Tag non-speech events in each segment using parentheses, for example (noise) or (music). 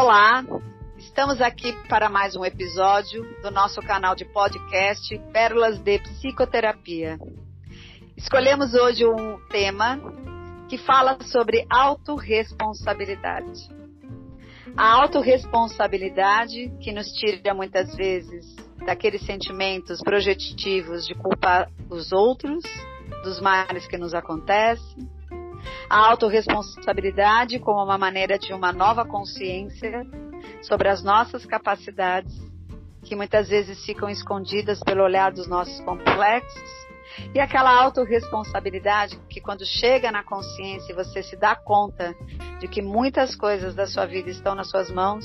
Olá, estamos aqui para mais um episódio do nosso canal de podcast Pérolas de Psicoterapia. Escolhemos hoje um tema que fala sobre autorresponsabilidade. A autorresponsabilidade que nos tira muitas vezes daqueles sentimentos projetivos de culpar os outros, dos males que nos acontecem, a autorresponsabilidade como uma maneira de uma nova consciência sobre as nossas capacidades, que muitas vezes ficam escondidas pelo olhar dos nossos complexos, e aquela autorresponsabilidade que quando chega na consciência e você se dá conta de que muitas coisas da sua vida estão nas suas mãos,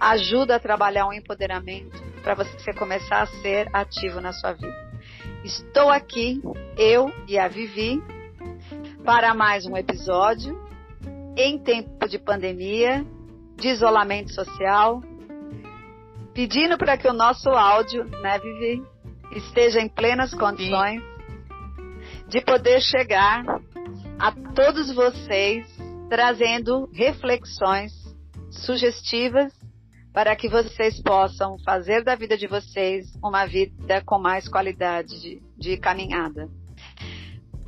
ajuda a trabalhar um empoderamento para você começar a ser ativo na sua vida. Estou aqui, eu e a Vivi, para mais um episódio em tempo de pandemia, de isolamento social, pedindo para que o nosso áudio, né, Vivi, esteja em plenas condições Sim. de poder chegar a todos vocês trazendo reflexões sugestivas para que vocês possam fazer da vida de vocês uma vida com mais qualidade de, de caminhada.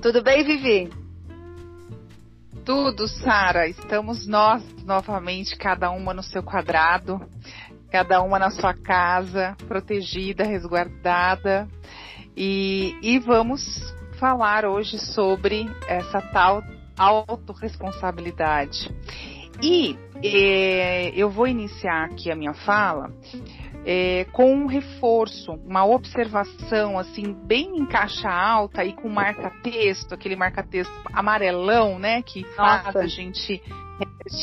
Tudo bem, Vivi? Tudo, Sara. Estamos nós novamente, cada uma no seu quadrado, cada uma na sua casa, protegida, resguardada. E, e vamos falar hoje sobre essa tal autorresponsabilidade. E eh, eu vou iniciar aqui a minha fala é, com um reforço, uma observação assim bem em caixa alta e com marca-texto, aquele marca-texto amarelão, né, que faz Nossa. a gente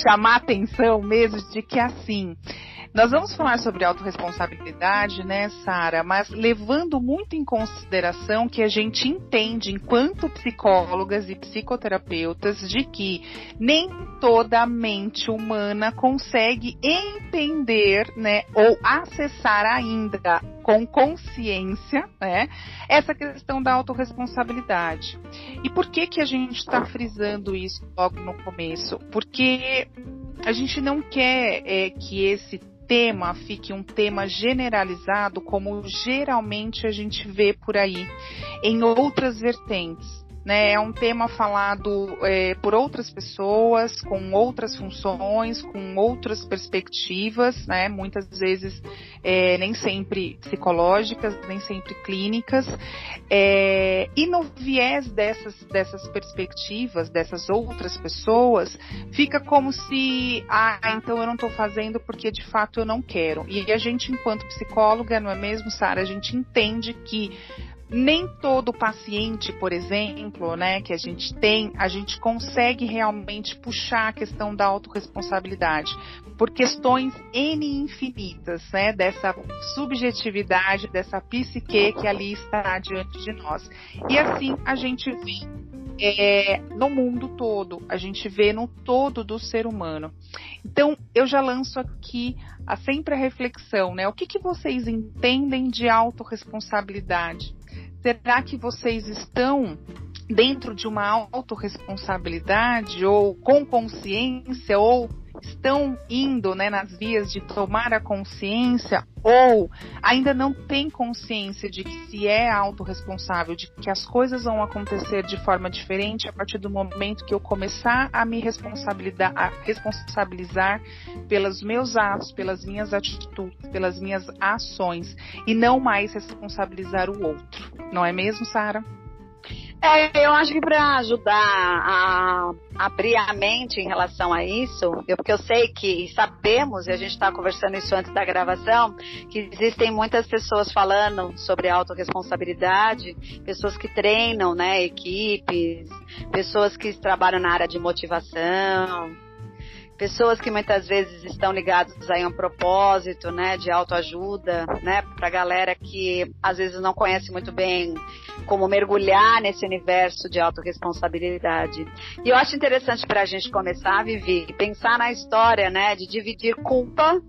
chamar atenção mesmo de que é assim. Nós vamos falar sobre autorresponsabilidade, né, Sara? Mas levando muito em consideração que a gente entende, enquanto psicólogas e psicoterapeutas, de que nem toda a mente humana consegue entender, né, ou acessar ainda com consciência, né, essa questão da autorresponsabilidade. E por que que a gente está frisando isso logo no começo? Porque a gente não quer é, que esse tema fique um tema generalizado, como geralmente a gente vê por aí, em outras vertentes. Né, é um tema falado é, por outras pessoas, com outras funções, com outras perspectivas, né, muitas vezes é, nem sempre psicológicas, nem sempre clínicas. É, e no viés dessas, dessas perspectivas, dessas outras pessoas, fica como se, ah, então eu não estou fazendo porque de fato eu não quero. E a gente, enquanto psicóloga, não é mesmo, Sara, a gente entende que nem todo paciente, por exemplo, né, que a gente tem, a gente consegue realmente puxar a questão da autorresponsabilidade por questões N infinitas, né, dessa subjetividade, dessa psique que ali está diante de nós. E assim a gente vê é, no mundo todo, a gente vê no todo do ser humano. Então, eu já lanço aqui a, sempre a reflexão, né? O que, que vocês entendem de autorresponsabilidade? Será que vocês estão dentro de uma autorresponsabilidade ou com consciência ou estão indo né, nas vias de tomar a consciência ou ainda não tem consciência de que se é autorresponsável, de que as coisas vão acontecer de forma diferente a partir do momento que eu começar a me responsabilizar, a responsabilizar pelos meus atos, pelas minhas atitudes, pelas minhas ações e não mais responsabilizar o outro. Não é mesmo, Sara? É, eu acho que para ajudar a abrir a mente em relação a isso, eu, porque eu sei que sabemos, e a gente estava conversando isso antes da gravação, que existem muitas pessoas falando sobre autorresponsabilidade, pessoas que treinam, né, equipes, pessoas que trabalham na área de motivação, pessoas que muitas vezes estão ligadas a um propósito, né, de autoajuda, né, para galera que às vezes não conhece muito bem como mergulhar nesse universo de autorresponsabilidade. E eu acho interessante para a gente começar a viver, pensar na história, né, de dividir culpa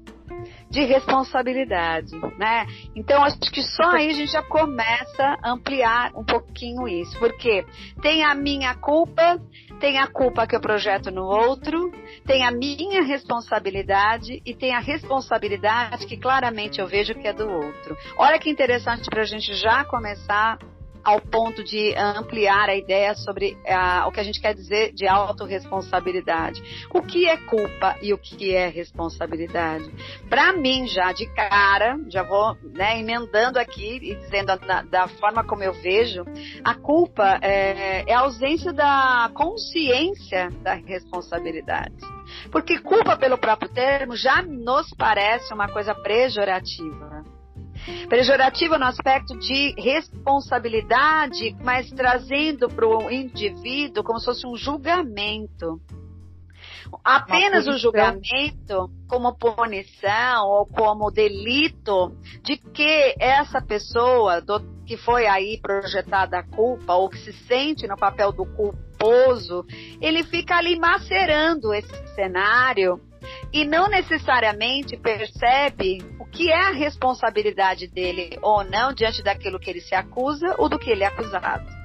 de responsabilidade, né? Então acho que só aí a gente já começa a ampliar um pouquinho isso, porque tem a minha culpa, tem a culpa que eu projeto no outro, tem a minha responsabilidade e tem a responsabilidade que claramente eu vejo que é do outro. Olha que interessante para a gente já começar ao ponto de ampliar a ideia sobre uh, o que a gente quer dizer de autorresponsabilidade. O que é culpa e o que é responsabilidade? Para mim, já de cara, já vou né, emendando aqui e dizendo da, da, forma como eu vejo, a culpa é, é a ausência da consciência da responsabilidade. Porque culpa, pelo próprio termo, já nos parece uma coisa pejorativa. Pejorativa no aspecto de responsabilidade, mas trazendo para o indivíduo como se fosse um julgamento. Apenas o julgamento como punição ou como delito de que essa pessoa do, que foi aí projetada a culpa ou que se sente no papel do culposo, ele fica ali macerando esse cenário e não necessariamente percebe o que é a responsabilidade dele ou não diante daquilo que ele se acusa ou do que ele é acusado.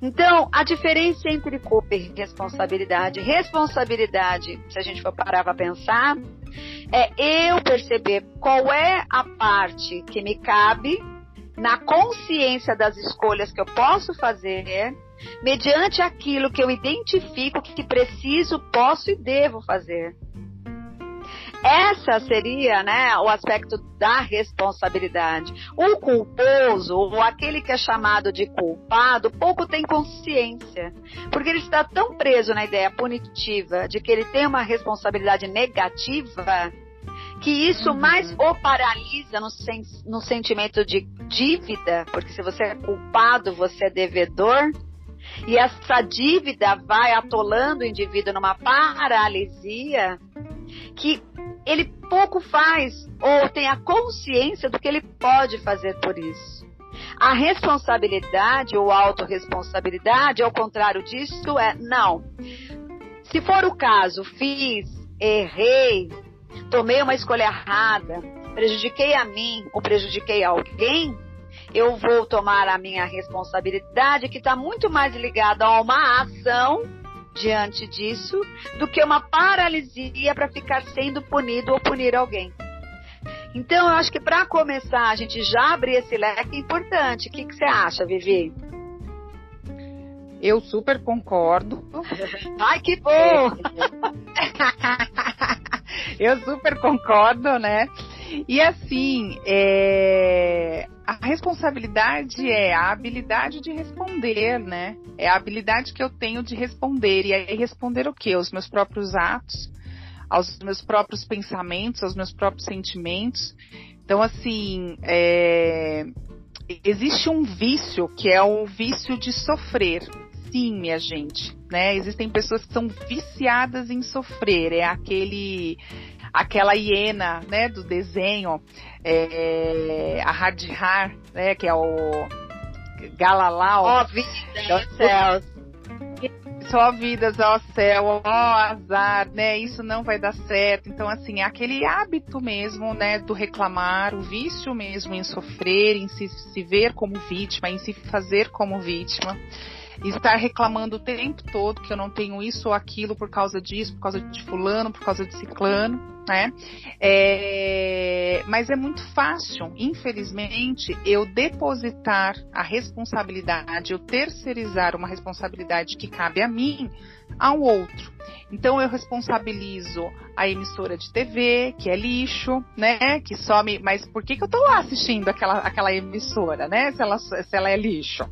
Então, a diferença entre culpa e responsabilidade. Responsabilidade, se a gente for parar para pensar, é eu perceber qual é a parte que me cabe na consciência das escolhas que eu posso fazer, mediante aquilo que eu identifico que preciso, posso e devo fazer. Essa seria, né, o aspecto da responsabilidade. O culposo, ou aquele que é chamado de culpado, pouco tem consciência, porque ele está tão preso na ideia punitiva de que ele tem uma responsabilidade negativa que isso uhum. mais o paralisa no, sen no sentimento de dívida, porque se você é culpado, você é devedor. E essa dívida vai atolando o indivíduo numa paralisia que ele pouco faz ou tem a consciência do que ele pode fazer por isso. A responsabilidade ou autorresponsabilidade, ao contrário disso, é não. Se for o caso, fiz, errei, tomei uma escolha errada, prejudiquei a mim ou prejudiquei alguém, eu vou tomar a minha responsabilidade, que está muito mais ligada a uma ação diante disso do que uma paralisia para ficar sendo punido ou punir alguém. Então, eu acho que para começar, a gente já abrir esse leque é importante. O que, que você acha, Vivi? Eu super concordo. Ai, que bom! (laughs) eu super concordo, né? E assim, é... a responsabilidade é a habilidade de responder, né? É a habilidade que eu tenho de responder. E aí responder o quê? Os meus próprios atos, aos meus próprios pensamentos, aos meus próprios sentimentos. Então, assim, é... existe um vício que é o vício de sofrer. Sim, minha gente, né? Existem pessoas que são viciadas em sofrer. É aquele aquela hiena, né, do desenho, é, a Hadjar, né, que é o Galalau. Ó, oh, vida, ó céus. Só vidas, ó céu, ó azar, né? Isso não vai dar certo. Então, assim, é aquele hábito mesmo, né, do reclamar, o vício mesmo em sofrer, em se, se ver como vítima, em se fazer como vítima estar reclamando o tempo todo que eu não tenho isso ou aquilo por causa disso, por causa de fulano, por causa de ciclano né? É, mas é muito fácil, infelizmente, eu depositar a responsabilidade, eu terceirizar uma responsabilidade que cabe a mim ao outro. Então eu responsabilizo a emissora de TV, que é lixo, né? Que some. Mas por que, que eu tô lá assistindo aquela, aquela emissora, né? Se ela, se ela é lixo.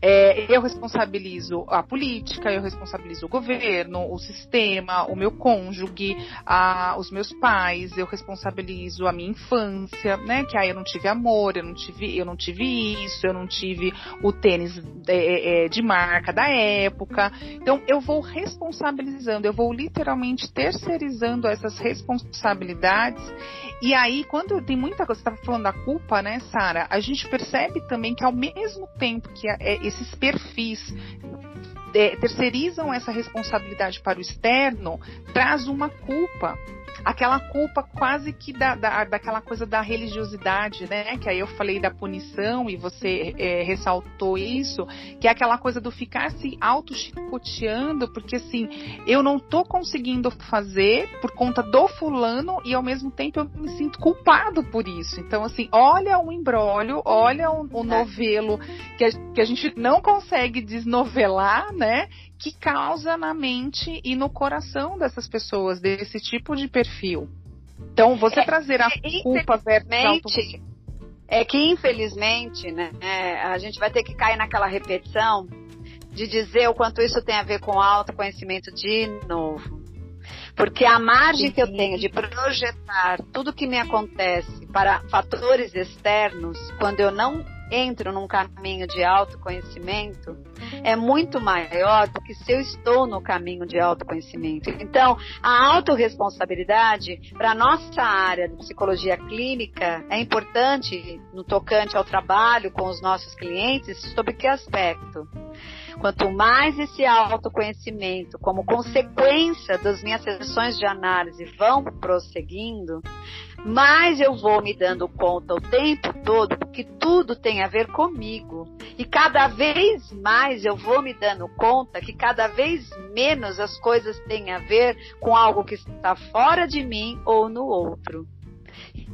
É, eu responsabilizo a política, eu responsabilizo o governo, o sistema, o meu cônjuge, a, os meus pais, eu responsabilizo a minha infância, né? Que aí eu não tive amor, eu não tive, eu não tive isso, eu não tive o tênis é, é, de marca da época. Então eu vou responsabilizando, eu vou literalmente terceirizando essas responsabilidades. E aí, quando tem muita coisa, você estava falando da culpa, né, Sara? A gente percebe também que ao mesmo tempo que é, esses perfis é, terceirizam essa responsabilidade para o externo, traz uma culpa aquela culpa quase que da, da, daquela coisa da religiosidade, né? Que aí eu falei da punição e você é, ressaltou isso, que é aquela coisa do ficar se auto-chicoteando, porque assim, eu não tô conseguindo fazer por conta do fulano e ao mesmo tempo eu me sinto culpado por isso. Então, assim, olha o embrólio, olha o, o novelo que a, que a gente não consegue desnovelar, né? Que causa na mente e no coração dessas pessoas, desse tipo de perfil. Então, você é, trazer a culpa versus É que, infelizmente, né, é, a gente vai ter que cair naquela repetição de dizer o quanto isso tem a ver com autoconhecimento de novo. Porque a margem que eu tenho de projetar tudo que me acontece para fatores externos, quando eu não entro num caminho de autoconhecimento é muito maior do que se eu estou no caminho de autoconhecimento. Então, a autorresponsabilidade para nossa área de psicologia clínica é importante no tocante ao trabalho com os nossos clientes, sobre que aspecto? Quanto mais esse autoconhecimento, como consequência das minhas sessões de análise, vão prosseguindo, mais eu vou me dando conta o tempo todo que tudo tem a ver comigo. E cada vez mais eu vou me dando conta que cada vez menos as coisas têm a ver com algo que está fora de mim ou no outro.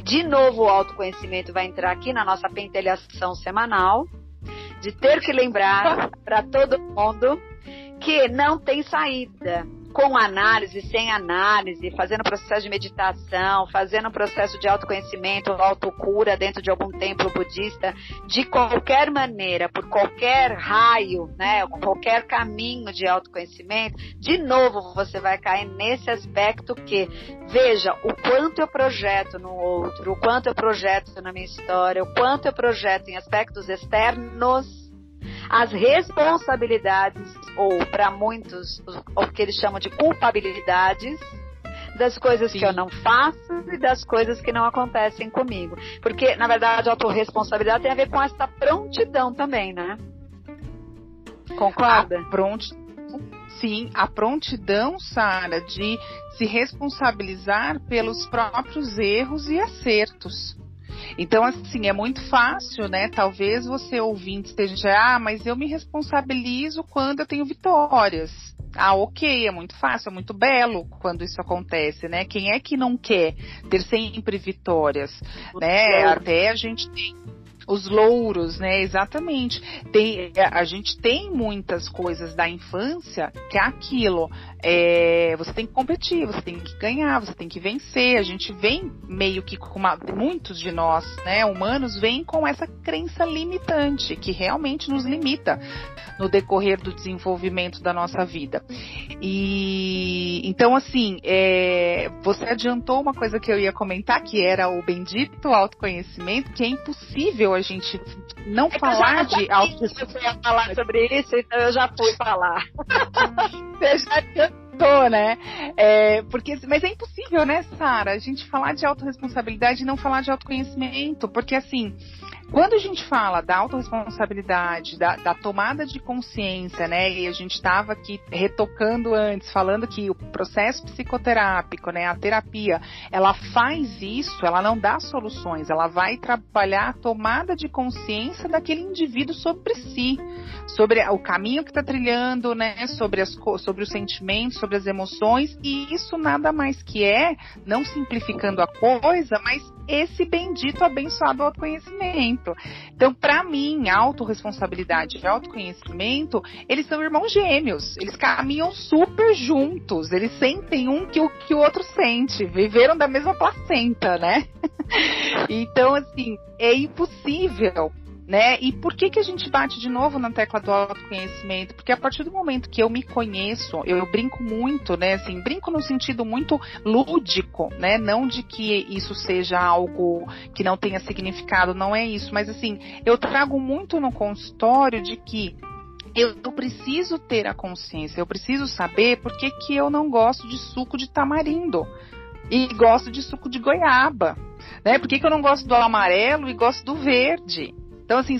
De novo, o autoconhecimento vai entrar aqui na nossa pentelhação semanal, de ter que lembrar para todo mundo que não tem saída com análise, sem análise, fazendo processo de meditação, fazendo processo de autoconhecimento, autocura dentro de algum templo budista, de qualquer maneira, por qualquer raio, né, qualquer caminho de autoconhecimento, de novo você vai cair nesse aspecto que, veja, o quanto eu projeto no outro, o quanto eu projeto na minha história, o quanto eu projeto em aspectos externos as responsabilidades, ou para muitos, o que eles chamam de culpabilidades, das coisas Sim. que eu não faço e das coisas que não acontecem comigo. Porque, na verdade, a autorresponsabilidade tem a ver com essa prontidão também, né? Concorda? A pronti... Sim, a prontidão, Sara, de se responsabilizar pelos próprios erros e acertos. Então, assim, é muito fácil, né? Talvez você ouvinte esteja, ah, mas eu me responsabilizo quando eu tenho vitórias. Ah, ok, é muito fácil, é muito belo quando isso acontece, né? Quem é que não quer ter sempre vitórias, né? Até a gente tem os louros, né? Exatamente. Tem, a gente tem muitas coisas da infância que é aquilo é, você tem que competir, você tem que ganhar, você tem que vencer. A gente vem meio que com uma, muitos de nós, né, humanos, vêm com essa crença limitante que realmente nos limita no decorrer do desenvolvimento da nossa vida. E então, assim, é, você adiantou uma coisa que eu ia comentar, que era o bendito autoconhecimento, que é impossível a gente não é falar de autoconhecimento. Eu ia falar sobre isso, então eu já fui falar. (laughs) Você já Tô, né? É, porque, mas é impossível, né, Sara, a gente falar de autorresponsabilidade e não falar de autoconhecimento, porque assim, quando a gente fala da autorresponsabilidade, da, da tomada de consciência, né, e a gente estava aqui retocando antes, falando que o processo psicoterápico, né, a terapia, ela faz isso, ela não dá soluções, ela vai trabalhar a tomada de consciência daquele indivíduo sobre si, sobre o caminho que está trilhando, né, sobre, as, sobre os sentimentos, sobre as emoções, e isso nada mais que é, não simplificando a coisa, mas esse bendito abençoado autoconhecimento. Então, para mim, autorresponsabilidade e autoconhecimento, eles são irmãos gêmeos. Eles caminham super juntos. Eles sentem um que o que o outro sente. Viveram da mesma placenta, né? (laughs) então, assim, é impossível né? E por que que a gente bate de novo na tecla do autoconhecimento? Porque a partir do momento que eu me conheço, eu, brinco muito, né? Assim, brinco no sentido muito lúdico, né? Não de que isso seja algo que não tenha significado, não é isso, mas assim, eu trago muito no consultório de que eu, eu preciso ter a consciência, eu preciso saber por que, que eu não gosto de suco de tamarindo e gosto de suco de goiaba, né? Por que, que eu não gosto do amarelo e gosto do verde? Então, assim,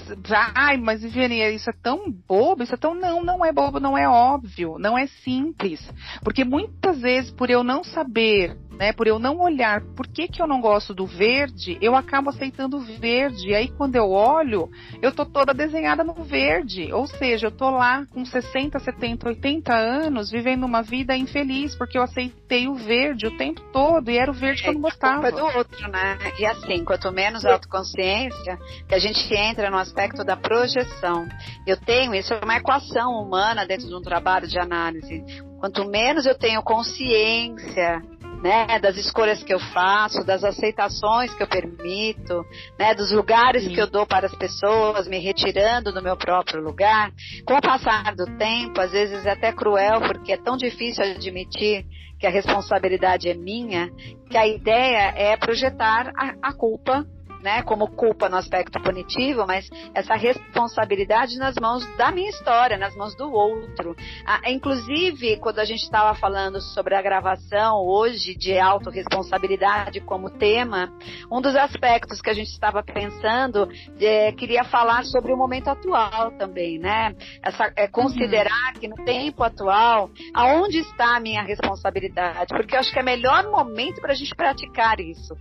ai, mas Viviane, isso é tão bobo, isso é tão. Não, não é bobo, não é óbvio, não é simples. Porque muitas vezes, por eu não saber né? Por eu não olhar por que, que eu não gosto do verde, eu acabo aceitando o verde. E aí quando eu olho, eu tô toda desenhada no verde. Ou seja, eu tô lá com 60, 70, 80 anos vivendo uma vida infeliz, porque eu aceitei o verde o tempo todo e era o verde que eu não é, gostava. É do outro, né? E assim, quanto menos autoconsciência, que a gente entra no aspecto da projeção. Eu tenho, isso é uma equação humana dentro de um trabalho de análise. Quanto menos eu tenho consciência né, das escolhas que eu faço, das aceitações que eu permito, né, dos lugares Sim. que eu dou para as pessoas, me retirando do meu próprio lugar. Com o passar do tempo, às vezes é até cruel, porque é tão difícil admitir que a responsabilidade é minha, que a ideia é projetar a, a culpa né, como culpa no aspecto punitivo, mas essa responsabilidade nas mãos da minha história, nas mãos do outro. Ah, inclusive, quando a gente estava falando sobre a gravação hoje de autorresponsabilidade como tema, um dos aspectos que a gente estava pensando, é, queria falar sobre o momento atual também, né? Essa, é, considerar uhum. que no tempo atual, aonde está a minha responsabilidade? Porque eu acho que é o melhor momento para a gente praticar isso.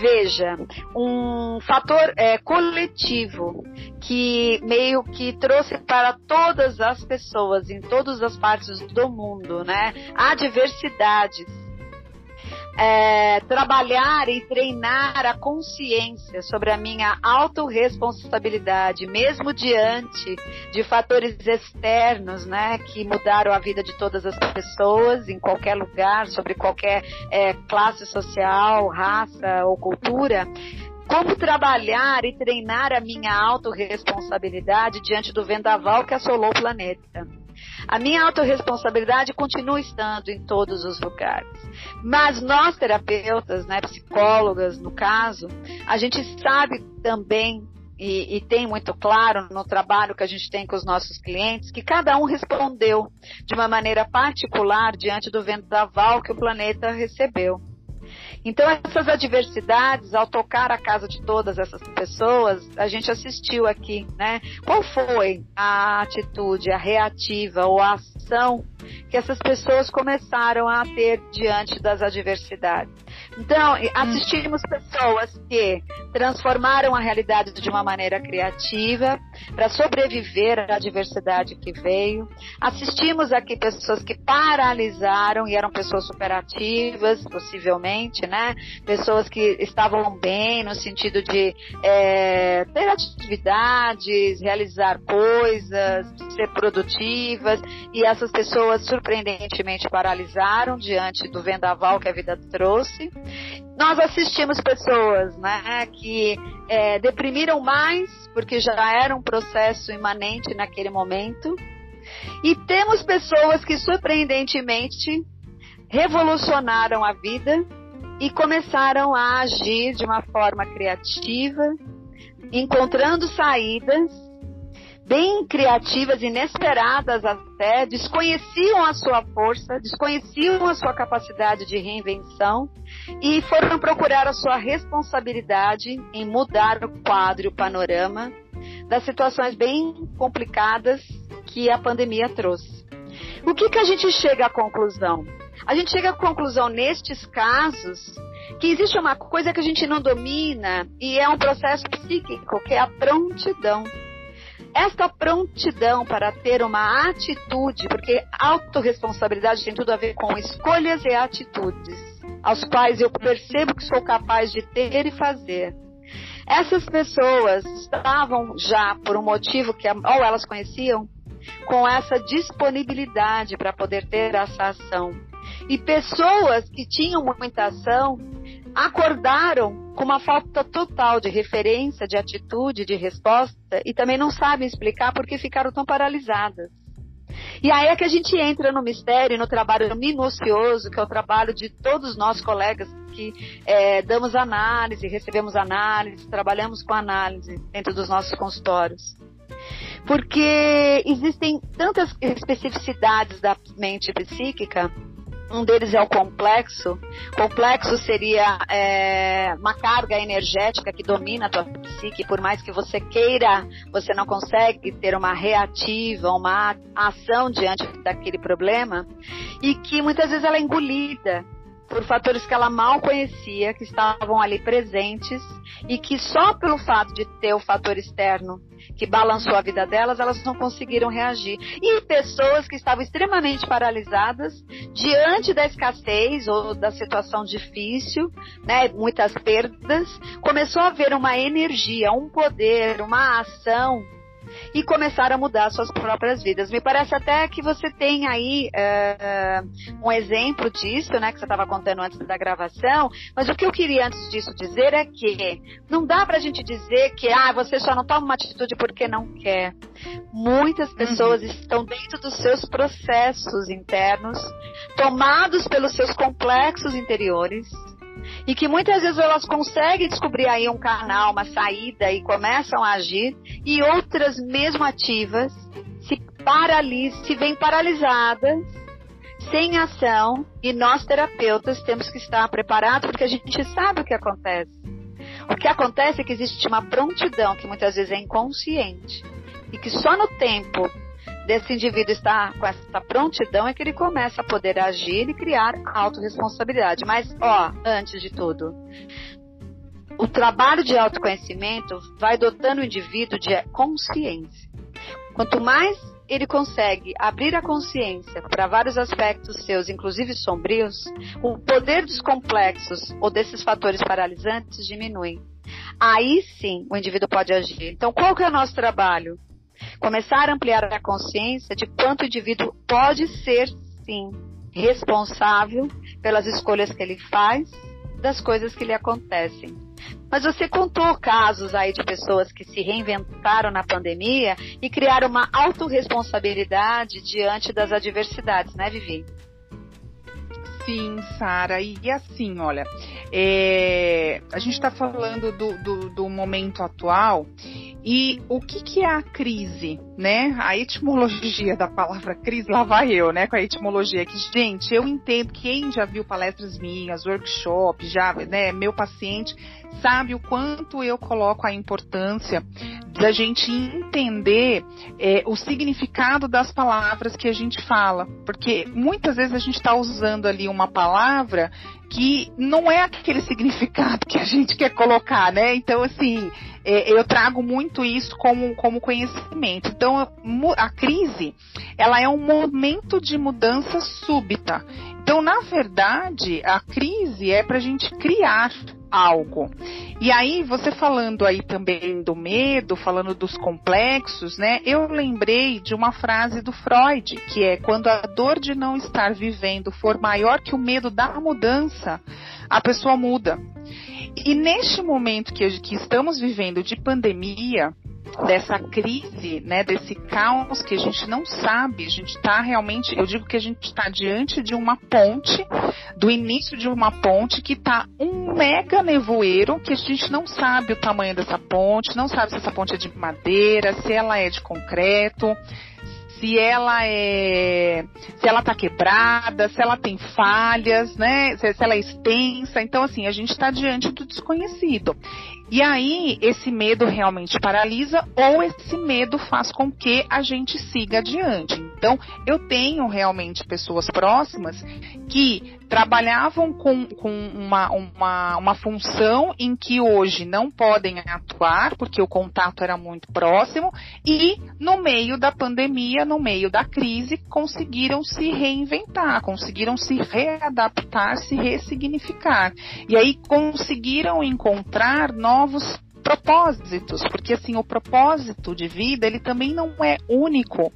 Veja, um um fator é, coletivo que meio que trouxe para todas as pessoas em todas as partes do mundo, né? Há diversidades é, trabalhar e treinar a consciência sobre a minha autorresponsabilidade, mesmo diante de fatores externos, né, que mudaram a vida de todas as pessoas, em qualquer lugar, sobre qualquer é, classe social, raça ou cultura, como trabalhar e treinar a minha autorresponsabilidade diante do vendaval que assolou o planeta? A minha autorresponsabilidade continua estando em todos os lugares. Mas nós, terapeutas, né, psicólogas, no caso, a gente sabe também e, e, tem muito claro no trabalho que a gente tem com os nossos clientes que cada um respondeu de uma maneira particular diante do vendaval que o planeta recebeu. Então, essas adversidades, ao tocar a casa de todas essas pessoas, a gente assistiu aqui, né? Qual foi a atitude, a reativa ou a ação que essas pessoas começaram a ter diante das adversidades? Então, assistimos pessoas que transformaram a realidade de uma maneira criativa para sobreviver à adversidade que veio. Assistimos aqui pessoas que paralisaram e eram pessoas superativas, possivelmente, né? Pessoas que estavam bem no sentido de é, ter atividades, realizar coisas, ser produtivas, e essas pessoas surpreendentemente paralisaram diante do vendaval que a vida trouxe. Nós assistimos pessoas né, que é, deprimiram mais, porque já era um processo imanente naquele momento. E temos pessoas que, surpreendentemente, revolucionaram a vida e começaram a agir de uma forma criativa, encontrando saídas bem criativas, inesperadas até, desconheciam a sua força, desconheciam a sua capacidade de reinvenção e foram procurar a sua responsabilidade em mudar o quadro, o panorama das situações bem complicadas que a pandemia trouxe. O que, que a gente chega à conclusão? A gente chega à conclusão nestes casos que existe uma coisa que a gente não domina e é um processo psíquico, que é a prontidão. Esta prontidão para ter uma atitude, porque autorresponsabilidade tem tudo a ver com escolhas e atitudes, aos quais eu percebo que sou capaz de ter e fazer. Essas pessoas estavam já, por um motivo que ou elas conheciam, com essa disponibilidade para poder ter essa ação. E pessoas que tinham muita ação acordaram com uma falta total de referência, de atitude, de resposta e também não sabem explicar por que ficaram tão paralisadas. E aí é que a gente entra no mistério, no trabalho minucioso, que é o trabalho de todos nós colegas que é, damos análise, recebemos análise, trabalhamos com análise dentro dos nossos consultórios. Porque existem tantas especificidades da mente psíquica um deles é o complexo. Complexo seria é, uma carga energética que domina a tua psique, por mais que você queira, você não consegue ter uma reativa, uma ação diante daquele problema, e que muitas vezes ela é engolida por fatores que ela mal conhecia, que estavam ali presentes e que só pelo fato de ter o fator externo que balançou a vida delas, elas não conseguiram reagir. E pessoas que estavam extremamente paralisadas diante da escassez ou da situação difícil, né, muitas perdas, começou a haver uma energia, um poder, uma ação e começaram a mudar suas próprias vidas. Me parece até que você tem aí uh, um exemplo disso, né, que você estava contando antes da gravação, mas o que eu queria antes disso dizer é que não dá para a gente dizer que ah, você só não toma uma atitude porque não quer. Muitas pessoas uhum. estão dentro dos seus processos internos, tomados pelos seus complexos interiores, e que muitas vezes elas conseguem descobrir aí um canal, uma saída e começam a agir, e outras mesmo ativas se paralisam, se veem paralisadas, sem ação, e nós terapeutas temos que estar preparados porque a gente sabe o que acontece. O que acontece é que existe uma prontidão que muitas vezes é inconsciente e que só no tempo desse indivíduo estar com essa prontidão é que ele começa a poder agir e criar autorresponsabilidade. Mas, ó, antes de tudo, o trabalho de autoconhecimento vai dotando o indivíduo de consciência. Quanto mais ele consegue abrir a consciência para vários aspectos seus, inclusive sombrios, o poder dos complexos ou desses fatores paralisantes diminui. Aí sim o indivíduo pode agir. Então, qual que é o nosso trabalho? Começar a ampliar a consciência de quanto o indivíduo pode ser, sim, responsável pelas escolhas que ele faz, das coisas que lhe acontecem. Mas você contou casos aí de pessoas que se reinventaram na pandemia e criaram uma autorresponsabilidade diante das adversidades, né, Vivi? Sim, Sara. E, e, assim, olha, é, a gente está falando do, do, do, momento atual e o que, que é a crise, né? A etimologia da palavra crise, lá vai eu, né? Com a etimologia que, gente, eu entendo, quem já viu palestras minhas, workshops, já, né, meu paciente, sabe o quanto eu coloco a importância da gente entender é, o significado das palavras que a gente fala. Porque muitas vezes a gente está usando ali uma palavra que não é aquele (laughs) significado que a gente quer colocar, né? Então, assim, é, eu trago muito isso como, como conhecimento. Então, a, a crise, ela é um momento de mudança súbita. Então, na verdade, a crise é para a gente criar algo. E aí, você falando aí também do medo, falando dos complexos, né? Eu lembrei de uma frase do Freud, que é quando a dor de não estar vivendo for maior que o medo da mudança, a pessoa muda. E neste momento que, que estamos vivendo de pandemia, dessa crise, né, desse caos que a gente não sabe, a gente está realmente, eu digo que a gente está diante de uma ponte, do início de uma ponte que está um mega nevoeiro que a gente não sabe o tamanho dessa ponte, não sabe se essa ponte é de madeira, se ela é de concreto, se ela é, se ela tá quebrada, se ela tem falhas, né? Se, se ela é extensa. Então, assim, a gente está diante do desconhecido. E aí, esse medo realmente paralisa ou esse medo faz com que a gente siga adiante. Então, eu tenho realmente pessoas próximas que trabalhavam com, com uma, uma, uma função em que hoje não podem atuar, porque o contato era muito próximo, e no meio da pandemia, no meio da crise, conseguiram se reinventar, conseguiram se readaptar, se ressignificar. E aí conseguiram encontrar novos propósitos, porque assim, o propósito de vida, ele também não é único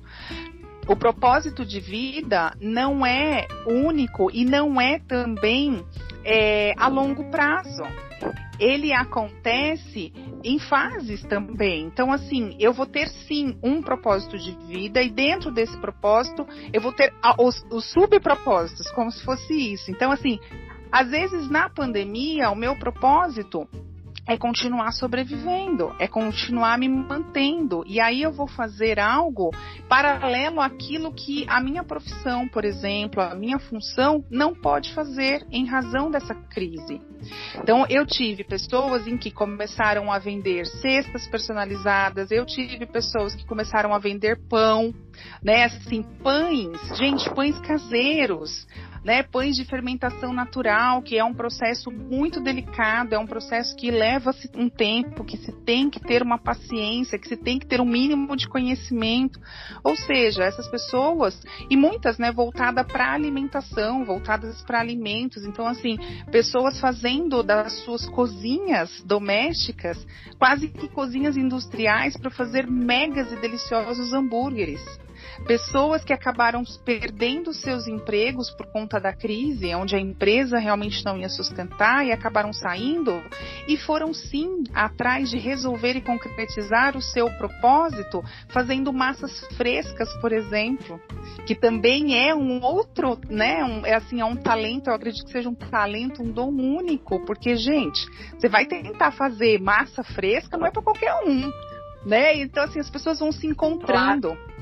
o propósito de vida não é único e não é também é, a longo prazo. Ele acontece em fases também. Então, assim, eu vou ter sim um propósito de vida e dentro desse propósito eu vou ter os, os subpropósitos, como se fosse isso. Então, assim, às vezes na pandemia, o meu propósito é continuar sobrevivendo, é continuar me mantendo. E aí eu vou fazer algo paralelo àquilo que a minha profissão, por exemplo, a minha função não pode fazer em razão dessa crise. Então eu tive pessoas em que começaram a vender cestas personalizadas, eu tive pessoas que começaram a vender pão, né, assim, pães, gente, pães caseiros né, pães de fermentação natural, que é um processo muito delicado, é um processo que leva um tempo, que se tem que ter uma paciência, que se tem que ter um mínimo de conhecimento. Ou seja, essas pessoas, e muitas, né, voltadas para alimentação, voltadas para alimentos. Então, assim, pessoas fazendo das suas cozinhas domésticas quase que cozinhas industriais para fazer megas e deliciosos hambúrgueres pessoas que acabaram perdendo seus empregos por conta da crise, onde a empresa realmente não ia sustentar e acabaram saindo e foram sim atrás de resolver e concretizar o seu propósito, fazendo massas frescas, por exemplo, que também é um outro, né, um, é assim, é um talento, eu acredito que seja um talento, um dom único, porque gente, você vai tentar fazer massa fresca, não é para qualquer um, né? Então assim, as pessoas vão se encontrando. Claro.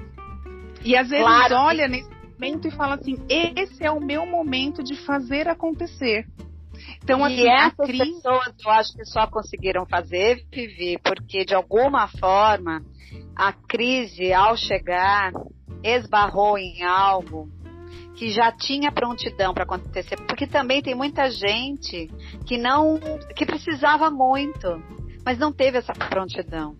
E às vezes claro. olha nesse momento e fala assim: esse é o meu momento de fazer acontecer. Então, assim, e essas crise... pessoas eu acho que só conseguiram fazer, Vivi, porque de alguma forma a crise, ao chegar, esbarrou em algo que já tinha prontidão para acontecer, porque também tem muita gente que não, que precisava muito, mas não teve essa prontidão.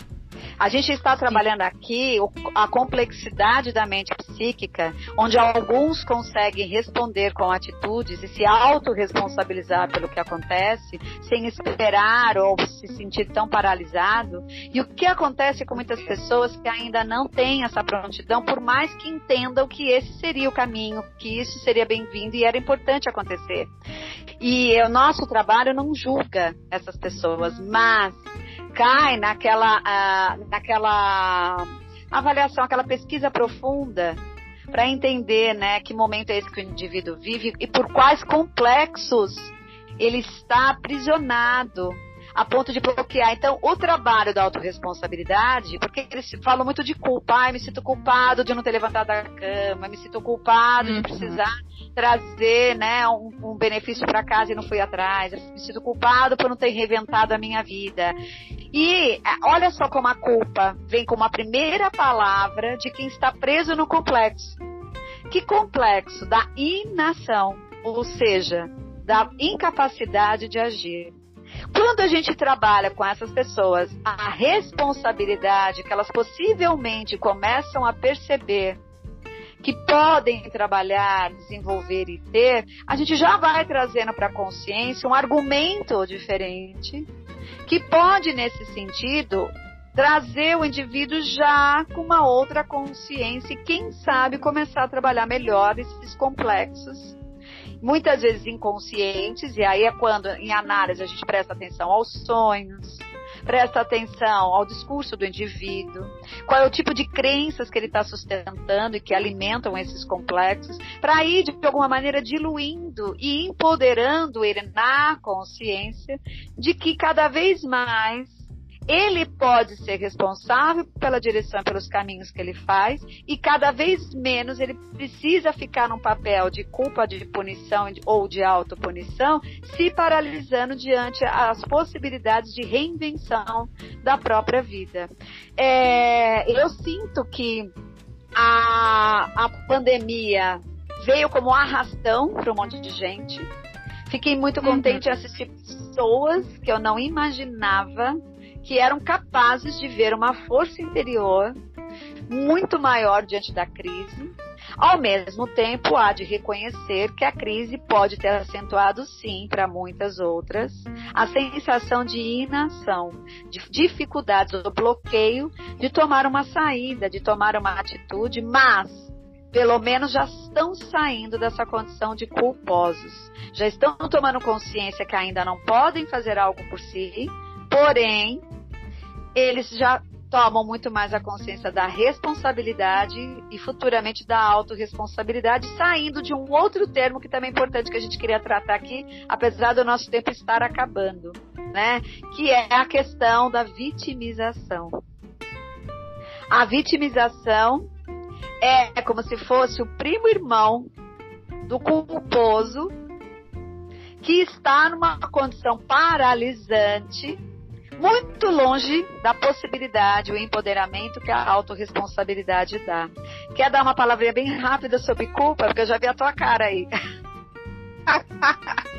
A gente está trabalhando aqui a complexidade da mente psíquica, onde alguns conseguem responder com atitudes e se autorresponsabilizar pelo que acontece, sem esperar ou se sentir tão paralisado. E o que acontece com muitas pessoas que ainda não têm essa prontidão, por mais que entendam que esse seria o caminho, que isso seria bem-vindo e era importante acontecer. E o nosso trabalho não julga essas pessoas, mas cai naquela, uh, naquela avaliação, aquela pesquisa profunda para entender, né, que momento é esse que o indivíduo vive e por quais complexos ele está aprisionado a ponto de bloquear. Então, o trabalho da autorresponsabilidade, porque eles falam muito de culpa, ai, me sinto culpado de não ter levantado da cama, me sinto culpado uhum. de precisar trazer, né, um, um benefício para casa e não fui atrás, me sinto culpado por não ter reinventado a minha vida. E é, olha só como a culpa vem como a primeira palavra de quem está preso no complexo. Que complexo? Da inação, ou seja, da incapacidade de agir. Quando a gente trabalha com essas pessoas, a responsabilidade que elas possivelmente começam a perceber que podem trabalhar, desenvolver e ter, a gente já vai trazendo para a consciência um argumento diferente que pode, nesse sentido, trazer o indivíduo já com uma outra consciência e, quem sabe, começar a trabalhar melhor esses complexos muitas vezes inconscientes, e aí é quando, em análise, a gente presta atenção aos sonhos, presta atenção ao discurso do indivíduo, qual é o tipo de crenças que ele está sustentando e que alimentam esses complexos, para ir, de alguma maneira, diluindo e empoderando ele na consciência de que cada vez mais ele pode ser responsável pela direção e pelos caminhos que ele faz e cada vez menos ele precisa ficar num papel de culpa, de punição ou de autopunição, se paralisando diante as possibilidades de reinvenção da própria vida. É, eu sinto que a, a pandemia veio como um arrastão para um monte de gente. Fiquei muito contente uhum. em assistir pessoas que eu não imaginava que eram capazes de ver uma força interior muito maior diante da crise. Ao mesmo tempo, há de reconhecer que a crise pode ter acentuado, sim, para muitas outras, a sensação de inação, de dificuldades ou bloqueio de tomar uma saída, de tomar uma atitude, mas pelo menos já estão saindo dessa condição de culposos. Já estão tomando consciência que ainda não podem fazer algo por si, porém eles já tomam muito mais a consciência da responsabilidade e futuramente da autorresponsabilidade, saindo de um outro termo que também é importante que a gente queria tratar aqui, apesar do nosso tempo estar acabando, né? Que é a questão da vitimização. A vitimização é como se fosse o primo irmão do culposo que está numa condição paralisante muito longe da possibilidade, o empoderamento que a autorresponsabilidade dá. Quer dar uma palavrinha bem rápida sobre culpa? Porque eu já vi a tua cara aí. (laughs)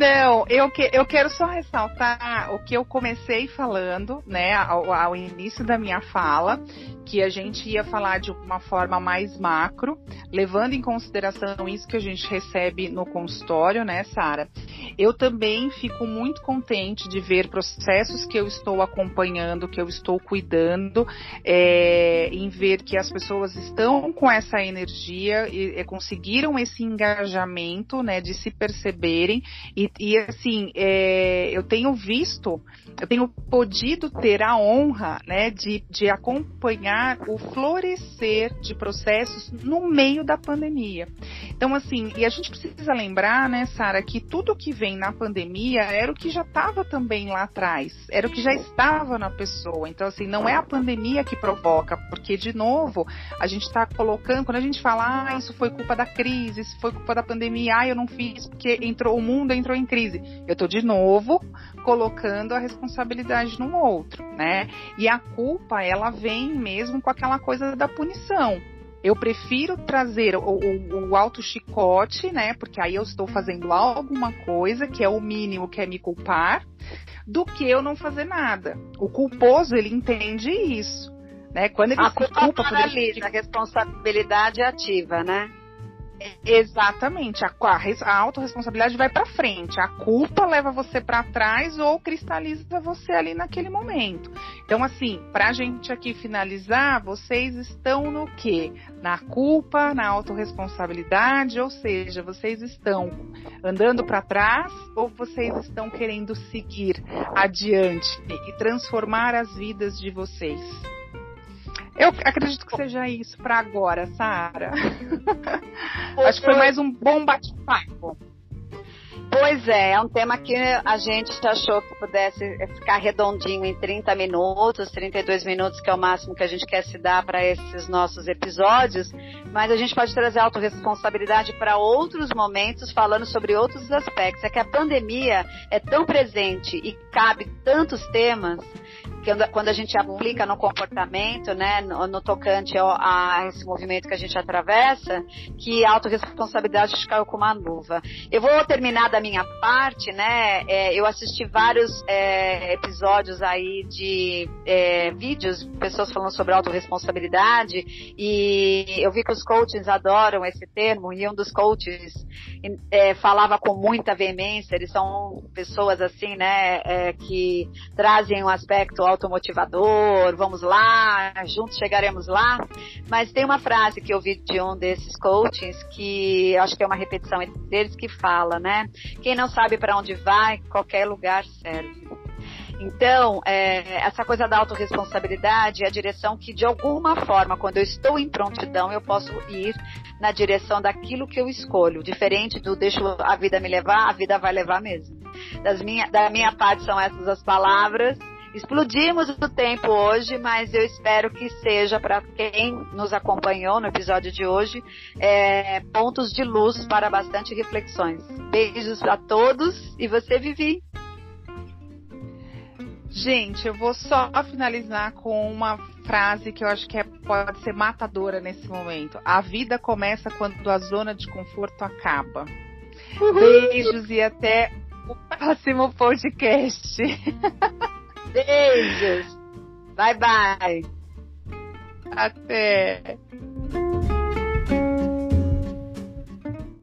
Não, eu, que, eu quero só ressaltar o que eu comecei falando, né, ao, ao, início da minha fala, que a gente ia falar de uma forma mais macro, levando em consideração isso que a gente recebe no consultório, né, Sara? Eu também fico muito contente de ver processos que eu estou acompanhando, que eu estou cuidando, é, em ver que as pessoas estão com essa energia e, e conseguiram esse engajamento, né, de se perceberem e, e assim, é, eu tenho visto, eu tenho podido ter a honra, né, de, de acompanhar o florescer de processos no meio da pandemia. Então, assim, e a gente precisa lembrar, né, Sara, que tudo que vem na pandemia era o que já estava também lá atrás, era o que já estava na pessoa. Então, assim, não é a pandemia que provoca, porque, de novo, a gente está colocando, quando a gente fala, ah, isso foi culpa da crise, isso foi culpa da pandemia, ah, eu não fiz porque entrou o mundo entrou em crise. Eu estou de novo colocando a responsabilidade no outro, né? E a culpa, ela vem mesmo com aquela coisa da punição. Eu prefiro trazer o, o, o alto chicote, né? Porque aí eu estou fazendo alguma coisa que é o mínimo que é me culpar, do que eu não fazer nada. O culposo, ele entende isso. Né? Quando ele a se culpa por ele... a responsabilidade ativa, né? Exatamente. A, a, a autorresponsabilidade vai para frente. A culpa leva você para trás ou cristaliza você ali naquele momento. Então, assim, pra gente aqui finalizar, vocês estão no quê? Na culpa, na autorresponsabilidade, ou seja, vocês estão andando para trás ou vocês estão querendo seguir adiante e transformar as vidas de vocês? Eu acredito que seja isso para agora, Sara. Acho que foi mais um bom bate-papo. Pois é, é um tema que a gente achou que pudesse ficar redondinho em 30 minutos, 32 minutos, que é o máximo que a gente quer se dar para esses nossos episódios, mas a gente pode trazer autorresponsabilidade para outros momentos, falando sobre outros aspectos. É que a pandemia é tão presente e cabe tantos temas quando a gente aplica no comportamento, né, no, no tocante a, a, esse movimento que a gente atravessa, que a autorresponsabilidade caiu com uma luva. Eu vou terminar da minha parte, né, é, eu assisti vários é, episódios aí de é, vídeos, pessoas falando sobre autorresponsabilidade, e eu vi que os coaches adoram esse termo, e um dos coaches é, falava com muita veemência, eles são pessoas assim, né, é, que trazem um aspecto automotivador, vamos lá, juntos chegaremos lá. Mas tem uma frase que eu vi de um desses coachings que acho que é uma repetição deles que fala, né? Quem não sabe para onde vai, qualquer lugar serve. Então, é, essa coisa da autorresponsabilidade é a direção que, de alguma forma, quando eu estou em prontidão, eu posso ir na direção daquilo que eu escolho. Diferente do deixo a vida me levar, a vida vai levar mesmo. Das minha, da minha parte são essas as palavras. Explodimos o tempo hoje, mas eu espero que seja para quem nos acompanhou no episódio de hoje é, pontos de luz para bastante reflexões. Beijos a todos e você, Vivi. Gente, eu vou só finalizar com uma frase que eu acho que é, pode ser matadora nesse momento. A vida começa quando a zona de conforto acaba. Uhum. Beijos e até o próximo podcast. (laughs) Beijos. Bye bye. Até.